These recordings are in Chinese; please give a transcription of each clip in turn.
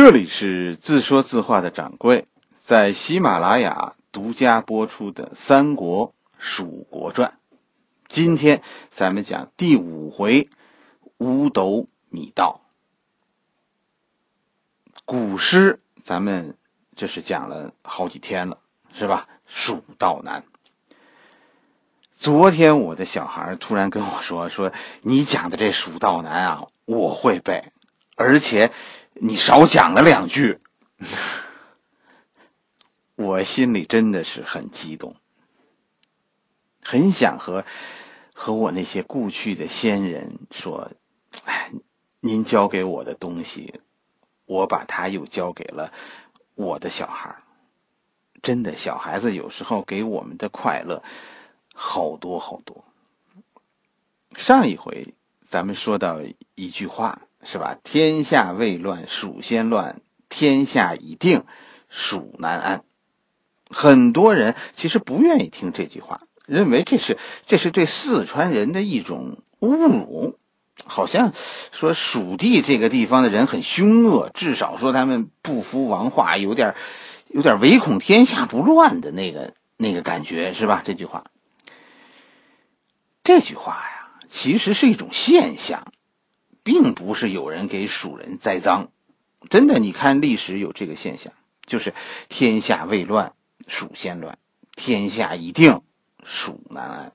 这里是自说自话的掌柜，在喜马拉雅独家播出的《三国蜀国传》，今天咱们讲第五回五斗米道。古诗咱们这是讲了好几天了，是吧？蜀道难。昨天我的小孩突然跟我说：“说你讲的这蜀道难啊，我会背，而且。”你少讲了两句，我心里真的是很激动，很想和和我那些故去的先人说：“哎，您教给我的东西，我把它又交给了我的小孩真的，小孩子有时候给我们的快乐好多好多。上一回咱们说到一句话。是吧？天下未乱，蜀先乱；天下已定，蜀难安。很多人其实不愿意听这句话，认为这是这是对四川人的一种侮辱，好像说蜀地这个地方的人很凶恶，至少说他们不服王化，有点有点唯恐天下不乱的那个那个感觉，是吧？这句话，这句话呀，其实是一种现象。并不是有人给蜀人栽赃，真的，你看历史有这个现象，就是天下未乱，蜀先乱；天下已定，蜀难安。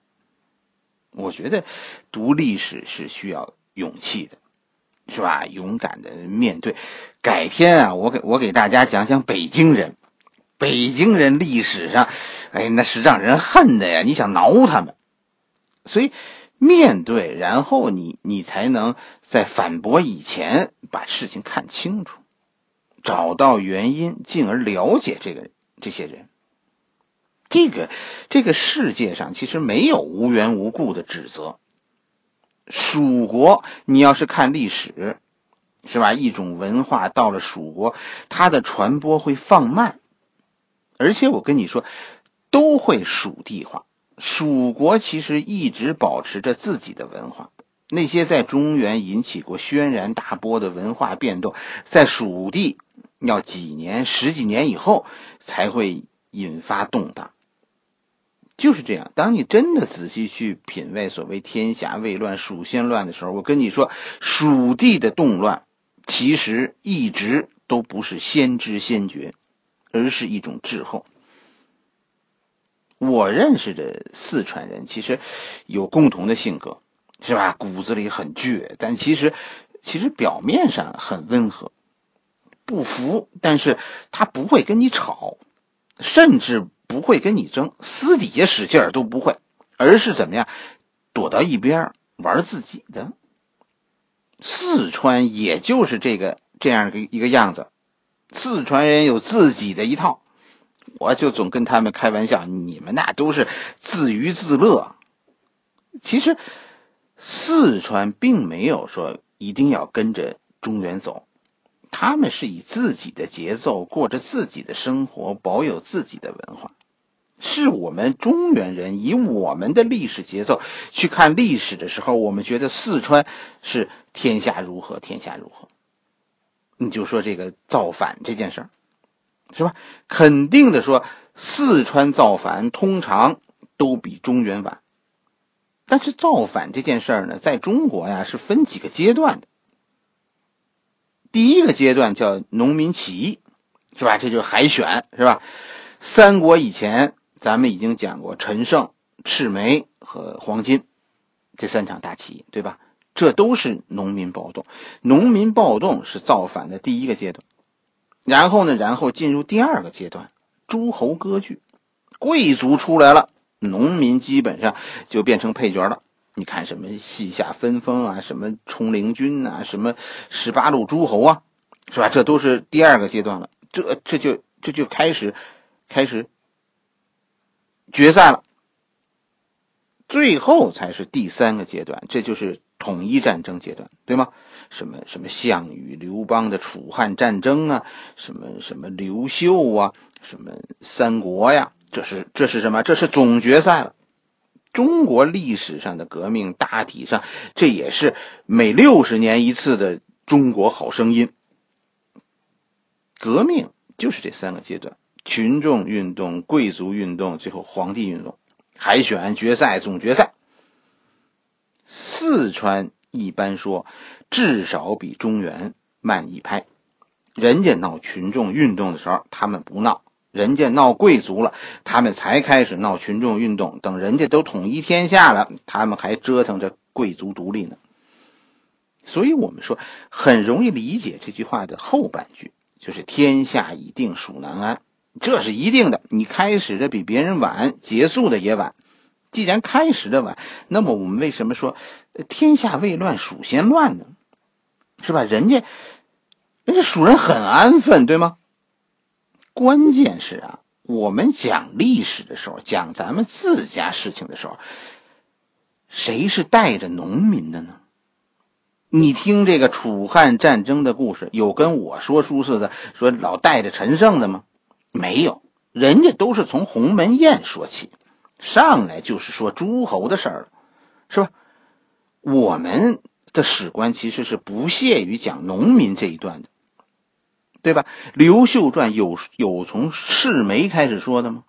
我觉得读历史是需要勇气的，是吧？勇敢的面对。改天啊，我给我给大家讲讲北京人，北京人历史上，哎，那是让人恨的呀！你想挠他们，所以。面对，然后你你才能在反驳以前把事情看清楚，找到原因，进而了解这个这些人。这个这个世界上其实没有无缘无故的指责。蜀国，你要是看历史，是吧？一种文化到了蜀国，它的传播会放慢，而且我跟你说，都会蜀地化。蜀国其实一直保持着自己的文化，那些在中原引起过轩然大波的文化变动，在蜀地要几年、十几年以后才会引发动荡。就是这样，当你真的仔细去品味所谓“天下未乱，蜀先乱”的时候，我跟你说，蜀地的动乱其实一直都不是先知先觉，而是一种滞后。我认识的四川人其实有共同的性格，是吧？骨子里很倔，但其实其实表面上很温和。不服，但是他不会跟你吵，甚至不会跟你争，私底下使劲儿都不会，而是怎么样，躲到一边玩自己的。四川也就是这个这样个一个样子，四川人有自己的一套。我就总跟他们开玩笑，你们那都是自娱自乐。其实，四川并没有说一定要跟着中原走，他们是以自己的节奏过着自己的生活，保有自己的文化。是我们中原人以我们的历史节奏去看历史的时候，我们觉得四川是天下如何，天下如何。你就说这个造反这件事儿。是吧？肯定的说，四川造反通常都比中原晚。但是造反这件事儿呢，在中国呀是分几个阶段的。第一个阶段叫农民起义，是吧？这就是海选，是吧？三国以前咱们已经讲过陈胜、赤眉和黄巾这三场大起义，对吧？这都是农民暴动。农民暴动是造反的第一个阶段。然后呢？然后进入第二个阶段，诸侯割据，贵族出来了，农民基本上就变成配角了。你看什么西夏分封啊，什么冲陵君啊，什么十八路诸侯啊，是吧？这都是第二个阶段了。这这就这就开始开始决赛了。最后才是第三个阶段，这就是统一战争阶段，对吗？什么什么项羽、刘邦的楚汉战争啊，什么什么刘秀啊，什么三国呀，这是这是什么？这是总决赛了。中国历史上的革命，大体上这也是每六十年一次的《中国好声音》。革命就是这三个阶段：群众运动、贵族运动，最后皇帝运动，海选、决赛、总决赛。四川一般说，至少比中原慢一拍。人家闹群众运动的时候，他们不闹；人家闹贵族了，他们才开始闹群众运动。等人家都统一天下了，他们还折腾着贵族独立呢。所以，我们说很容易理解这句话的后半句，就是“天下已定，蜀难安”，这是一定的。你开始的比别人晚，结束的也晚。既然开始的晚，那么我们为什么说“天下未乱，蜀先乱”呢？是吧？人家，人家蜀人很安分，对吗？关键是啊，我们讲历史的时候，讲咱们自家事情的时候，谁是带着农民的呢？你听这个楚汉战争的故事，有跟我说书似的，说老带着陈胜的吗？没有，人家都是从鸿门宴说起。上来就是说诸侯的事儿了，是吧？我们的史官其实是不屑于讲农民这一段的，对吧？刘秀传有有从赤眉开始说的吗？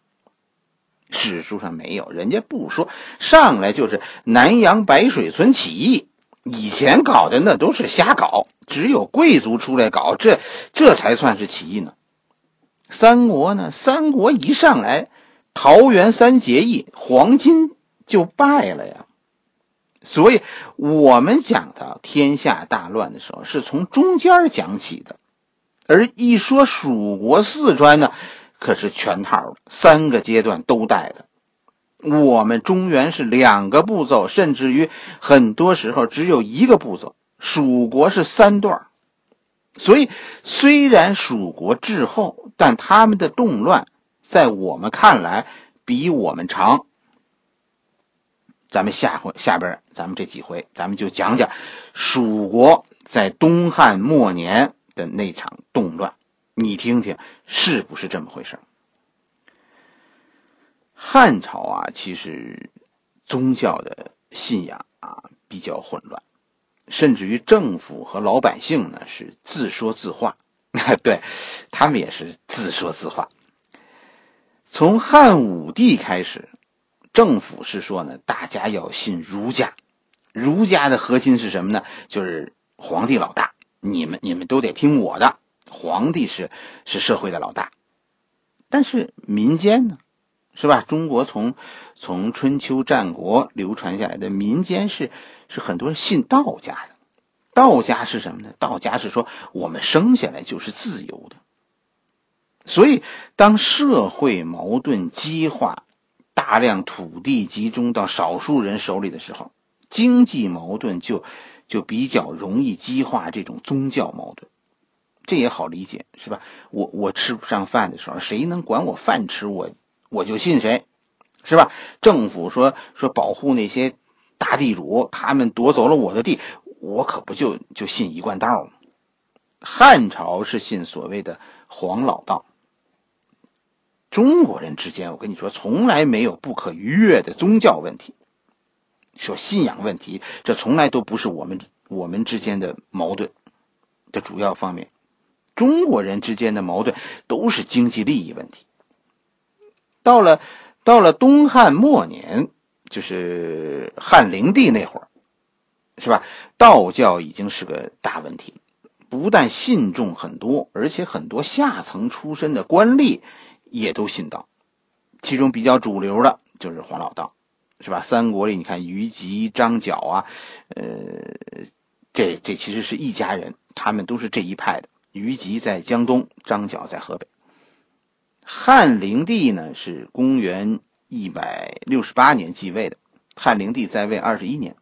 史书上没有，人家不说，上来就是南阳白水村起义。以前搞的那都是瞎搞，只有贵族出来搞，这这才算是起义呢。三国呢？三国一上来。桃园三结义，黄巾就败了呀。所以，我们讲的天下大乱的时候，是从中间讲起的。而一说蜀国四川呢，可是全套的，三个阶段都带的。我们中原是两个步骤，甚至于很多时候只有一个步骤。蜀国是三段所以虽然蜀国滞后，但他们的动乱。在我们看来，比我们长。咱们下回下边，咱们这几回，咱们就讲讲蜀国在东汉末年的那场动乱，你听听是不是这么回事？汉朝啊，其实宗教的信仰啊比较混乱，甚至于政府和老百姓呢是自说自话，对他们也是自说自话。从汉武帝开始，政府是说呢，大家要信儒家。儒家的核心是什么呢？就是皇帝老大，你们你们都得听我的。皇帝是是社会的老大。但是民间呢，是吧？中国从从春秋战国流传下来的民间是是很多人信道家的。道家是什么呢？道家是说我们生下来就是自由的。所以，当社会矛盾激化，大量土地集中到少数人手里的时候，经济矛盾就就比较容易激化这种宗教矛盾。这也好理解，是吧？我我吃不上饭的时候，谁能管我饭吃，我我就信谁，是吧？政府说说保护那些大地主，他们夺走了我的地，我可不就就信一贯道吗？汉朝是信所谓的黄老道。中国人之间，我跟你说，从来没有不可逾越的宗教问题。说信仰问题，这从来都不是我们我们之间的矛盾的主要方面。中国人之间的矛盾都是经济利益问题。到了到了东汉末年，就是汉灵帝那会儿，是吧？道教已经是个大问题，不但信众很多，而且很多下层出身的官吏。也都信道，其中比较主流的就是黄老道，是吧？三国里你看虞吉、张角啊，呃，这这其实是一家人，他们都是这一派的。虞吉在江东，张角在河北。汉灵帝呢是公元一百六十八年继位的，汉灵帝在位二十一年，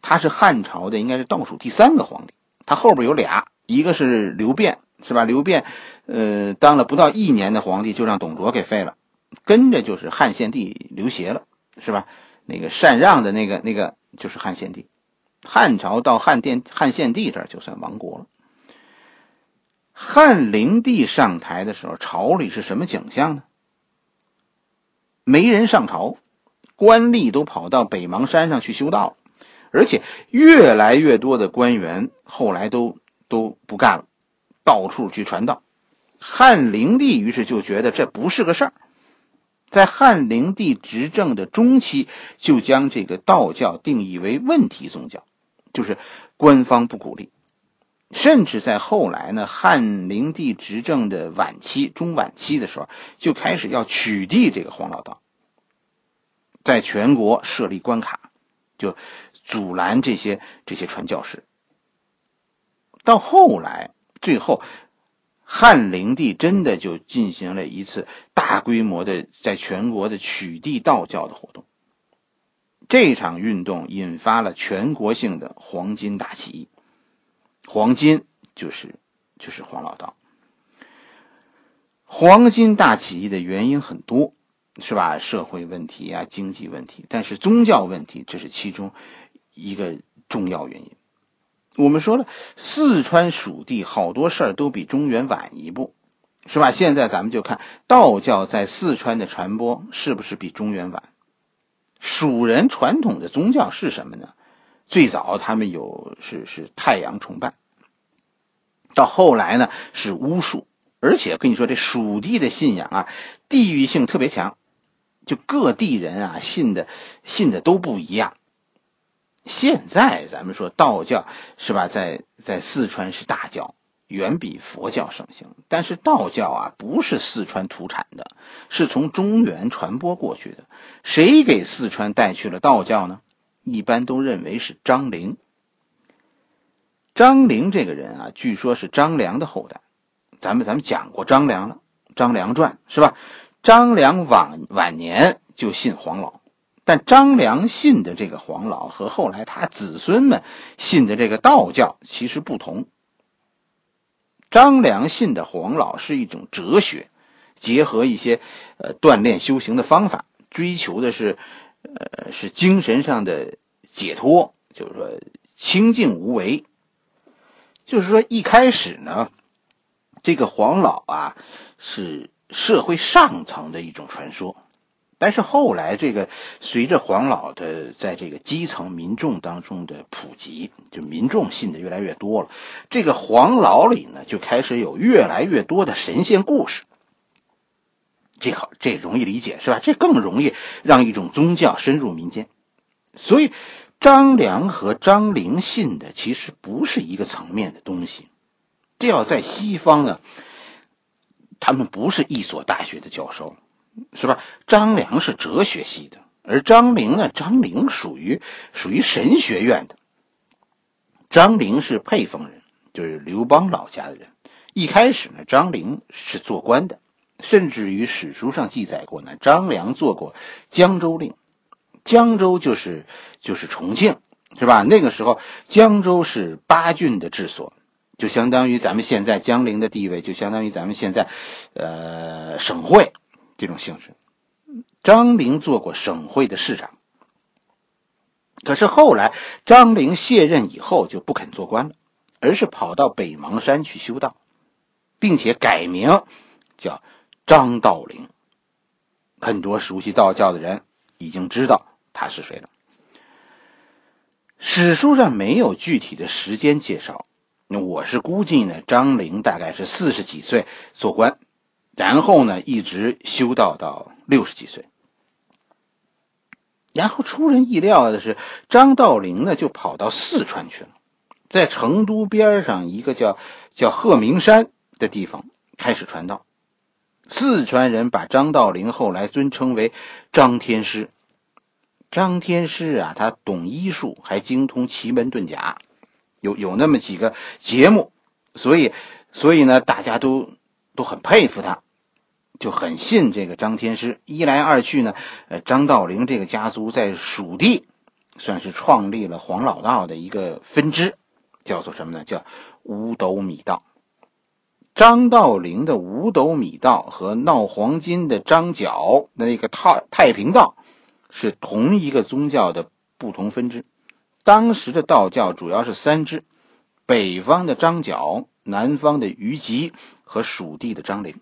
他是汉朝的应该是倒数第三个皇帝，他后边有俩，一个是刘辩。是吧？刘辩，呃，当了不到一年的皇帝，就让董卓给废了，跟着就是汉献帝刘协了，是吧？那个禅让的那个那个就是汉献帝，汉朝到汉殿汉献帝这儿就算亡国了。汉灵帝上台的时候，朝里是什么景象呢？没人上朝，官吏都跑到北邙山上去修道，而且越来越多的官员后来都都不干了。到处去传道，汉灵帝于是就觉得这不是个事儿，在汉灵帝执政的中期，就将这个道教定义为问题宗教，就是官方不鼓励。甚至在后来呢，汉灵帝执政的晚期、中晚期的时候，就开始要取缔这个黄老道，在全国设立关卡，就阻拦这些这些传教士。到后来，最后，汉灵帝真的就进行了一次大规模的在全国的取缔道教的活动。这场运动引发了全国性的黄巾大起义。黄巾就是就是黄老道。黄巾大起义的原因很多，是吧？社会问题啊，经济问题，但是宗教问题这是其中一个重要原因。我们说了，四川蜀地好多事儿都比中原晚一步，是吧？现在咱们就看道教在四川的传播是不是比中原晚？蜀人传统的宗教是什么呢？最早他们有是是太阳崇拜，到后来呢是巫术，而且跟你说这蜀地的信仰啊，地域性特别强，就各地人啊信的信的都不一样。现在咱们说道教是吧，在在四川是大教，远比佛教盛行。但是道教啊不是四川土产的，是从中原传播过去的。谁给四川带去了道教呢？一般都认为是张陵。张陵这个人啊，据说是张良的后代。咱们咱们讲过张良了，《张良传》是吧？张良晚晚年就信黄老，但张良信的这个黄老和后来他子孙们信的这个道教其实不同。张良信的黄老是一种哲学，结合一些呃锻炼修行的方法，追求的是。呃，是精神上的解脱，就是说清净无为。就是说一开始呢，这个黄老啊是社会上层的一种传说，但是后来这个随着黄老的在这个基层民众当中的普及，就民众信的越来越多了，这个黄老里呢就开始有越来越多的神仙故事。这好，这容易理解是吧？这更容易让一种宗教深入民间。所以，张良和张陵信的其实不是一个层面的东西。这要在西方呢，他们不是一所大学的教授，是吧？张良是哲学系的，而张陵呢，张陵属于属于神学院的。张陵是沛丰人，就是刘邦老家的人。一开始呢，张陵是做官的。甚至于史书上记载过呢，张良做过江州令，江州就是就是重庆，是吧？那个时候江州是八郡的治所，就相当于咱们现在江陵的地位，就相当于咱们现在，呃，省会这种性质。张陵做过省会的市长，可是后来张陵卸任以后就不肯做官了，而是跑到北邙山去修道，并且改名叫。张道陵，很多熟悉道教的人已经知道他是谁了。史书上没有具体的时间介绍，那我是估计呢，张陵大概是四十几岁做官，然后呢一直修道到六十几岁。然后出人意料的是，张道陵呢就跑到四川去了，在成都边上一个叫叫鹤鸣山的地方开始传道。四川人把张道陵后来尊称为张天师。张天师啊，他懂医术，还精通奇门遁甲，有有那么几个节目，所以所以呢，大家都都很佩服他，就很信这个张天师。一来二去呢，呃，张道陵这个家族在蜀地算是创立了黄老道的一个分支，叫做什么呢？叫五斗米道。张道陵的五斗米道和闹黄金的张角那个太太平道，是同一个宗教的不同分支。当时的道教主要是三支：北方的张角、南方的于吉和蜀地的张陵。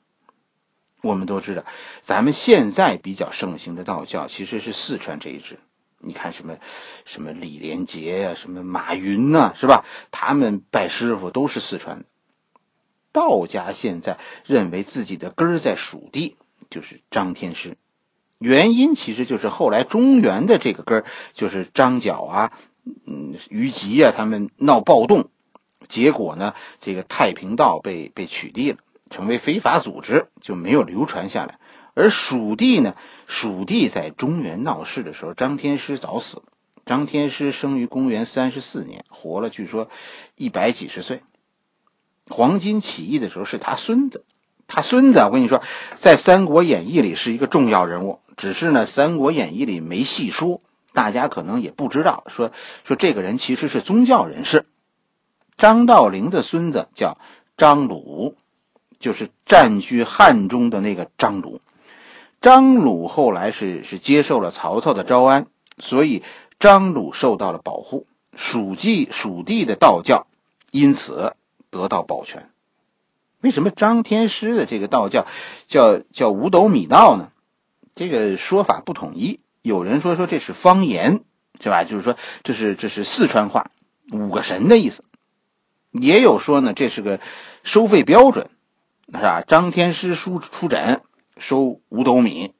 我们都知道，咱们现在比较盛行的道教其实是四川这一支。你看什么什么李连杰呀，什么马云呐，是吧？他们拜师傅都是四川的。道家现在认为自己的根儿在蜀地，就是张天师。原因其实就是后来中原的这个根儿，就是张角啊，嗯，于吉啊，他们闹暴动，结果呢，这个太平道被被取缔了，成为非法组织，就没有流传下来。而蜀地呢，蜀地在中原闹事的时候，张天师早死了。张天师生于公元三十四年，活了据说一百几十岁。黄巾起义的时候是他孙子，他孙子我跟你说，在《三国演义》里是一个重要人物。只是呢，《三国演义》里没细说，大家可能也不知道。说说这个人其实是宗教人士，张道陵的孙子叫张鲁，就是占据汉中的那个张鲁。张鲁后来是是接受了曹操的招安，所以张鲁受到了保护，蜀地蜀地的道教因此得到保全。为什么张天师的这个道教叫叫五斗米道呢？这个说法不统一，有人说说这是方言，是吧？就是说这是这是四川话，五个神的意思。也有说呢，这是个收费标准，是吧？张天师出出诊收五斗米，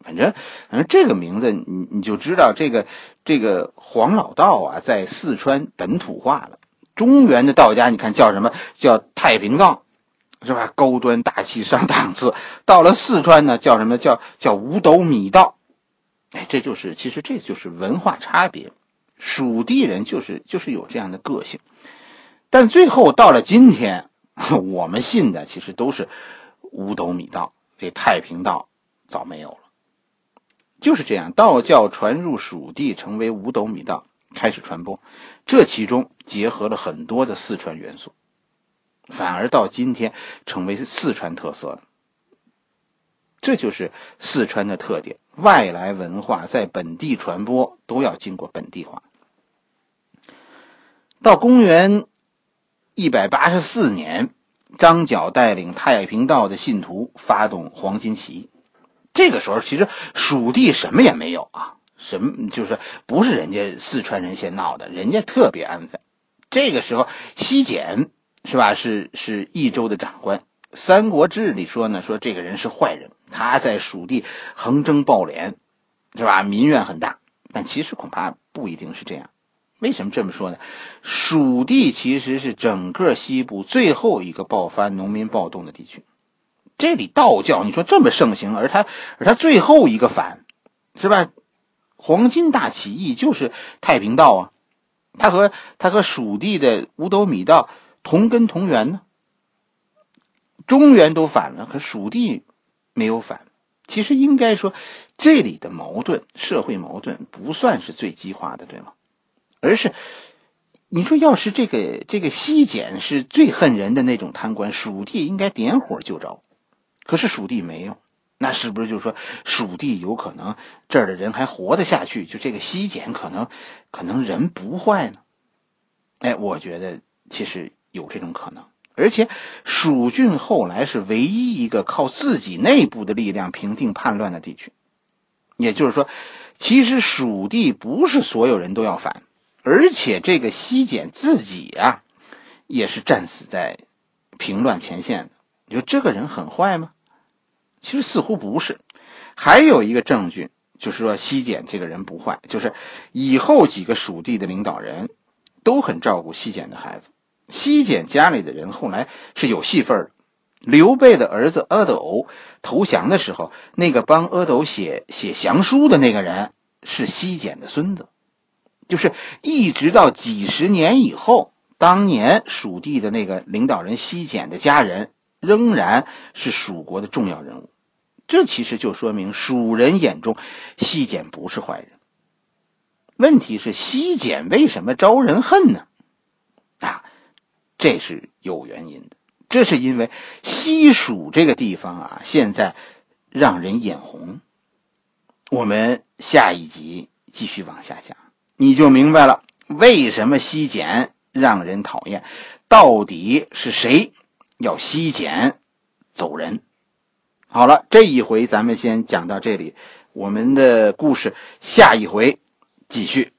反正反正这个名字你你就知道，这个这个黄老道啊，在四川本土化了。中原的道家，你看叫什么叫太平道。是吧？高端大气上档次。到了四川呢，叫什么叫叫五斗米道？哎，这就是其实这就是文化差别。蜀地人就是就是有这样的个性，但最后到了今天，我们信的其实都是五斗米道。这太平道早没有了，就是这样。道教传入蜀地，成为五斗米道，开始传播。这其中结合了很多的四川元素。反而到今天成为四川特色了，这就是四川的特点。外来文化在本地传播都要经过本地化。到公元一百八十四年，张角带领太平道的信徒发动黄巾起义。这个时候，其实蜀地什么也没有啊，什么就是不是人家四川人先闹的，人家特别安分。这个时候，西简。是吧？是是益州的长官，《三国志》里说呢，说这个人是坏人，他在蜀地横征暴敛，是吧？民怨很大。但其实恐怕不一定是这样。为什么这么说呢？蜀地其实是整个西部最后一个爆发农民暴动的地区，这里道教你说这么盛行，而他而他最后一个反，是吧？黄巾大起义就是太平道啊，他和他和蜀地的五斗米道。同根同源呢？中原都反了，可蜀地没有反。其实应该说，这里的矛盾，社会矛盾不算是最激化的，对吗？而是你说，要是这个这个西简是最恨人的那种贪官，蜀地应该点火就着。可是蜀地没有，那是不是就是说蜀地有可能这儿的人还活得下去？就这个西简可能可能人不坏呢？哎，我觉得其实。有这种可能，而且蜀郡后来是唯一一个靠自己内部的力量平定叛乱的地区。也就是说，其实蜀地不是所有人都要反，而且这个西简自己啊，也是战死在平乱前线的。你说这个人很坏吗？其实似乎不是。还有一个证据就是说，西简这个人不坏，就是以后几个蜀地的领导人都很照顾西简的孩子。西简家里的人后来是有戏份的。刘备的儿子阿斗投降的时候，那个帮阿斗写写降书的那个人是西简的孙子。就是一直到几十年以后，当年蜀地的那个领导人西简的家人仍然是蜀国的重要人物。这其实就说明蜀人眼中西简不是坏人。问题是西简为什么招人恨呢？啊？这是有原因的，这是因为西蜀这个地方啊，现在让人眼红。我们下一集继续往下讲，你就明白了为什么西简让人讨厌，到底是谁要西简走人？好了，这一回咱们先讲到这里，我们的故事下一回继续。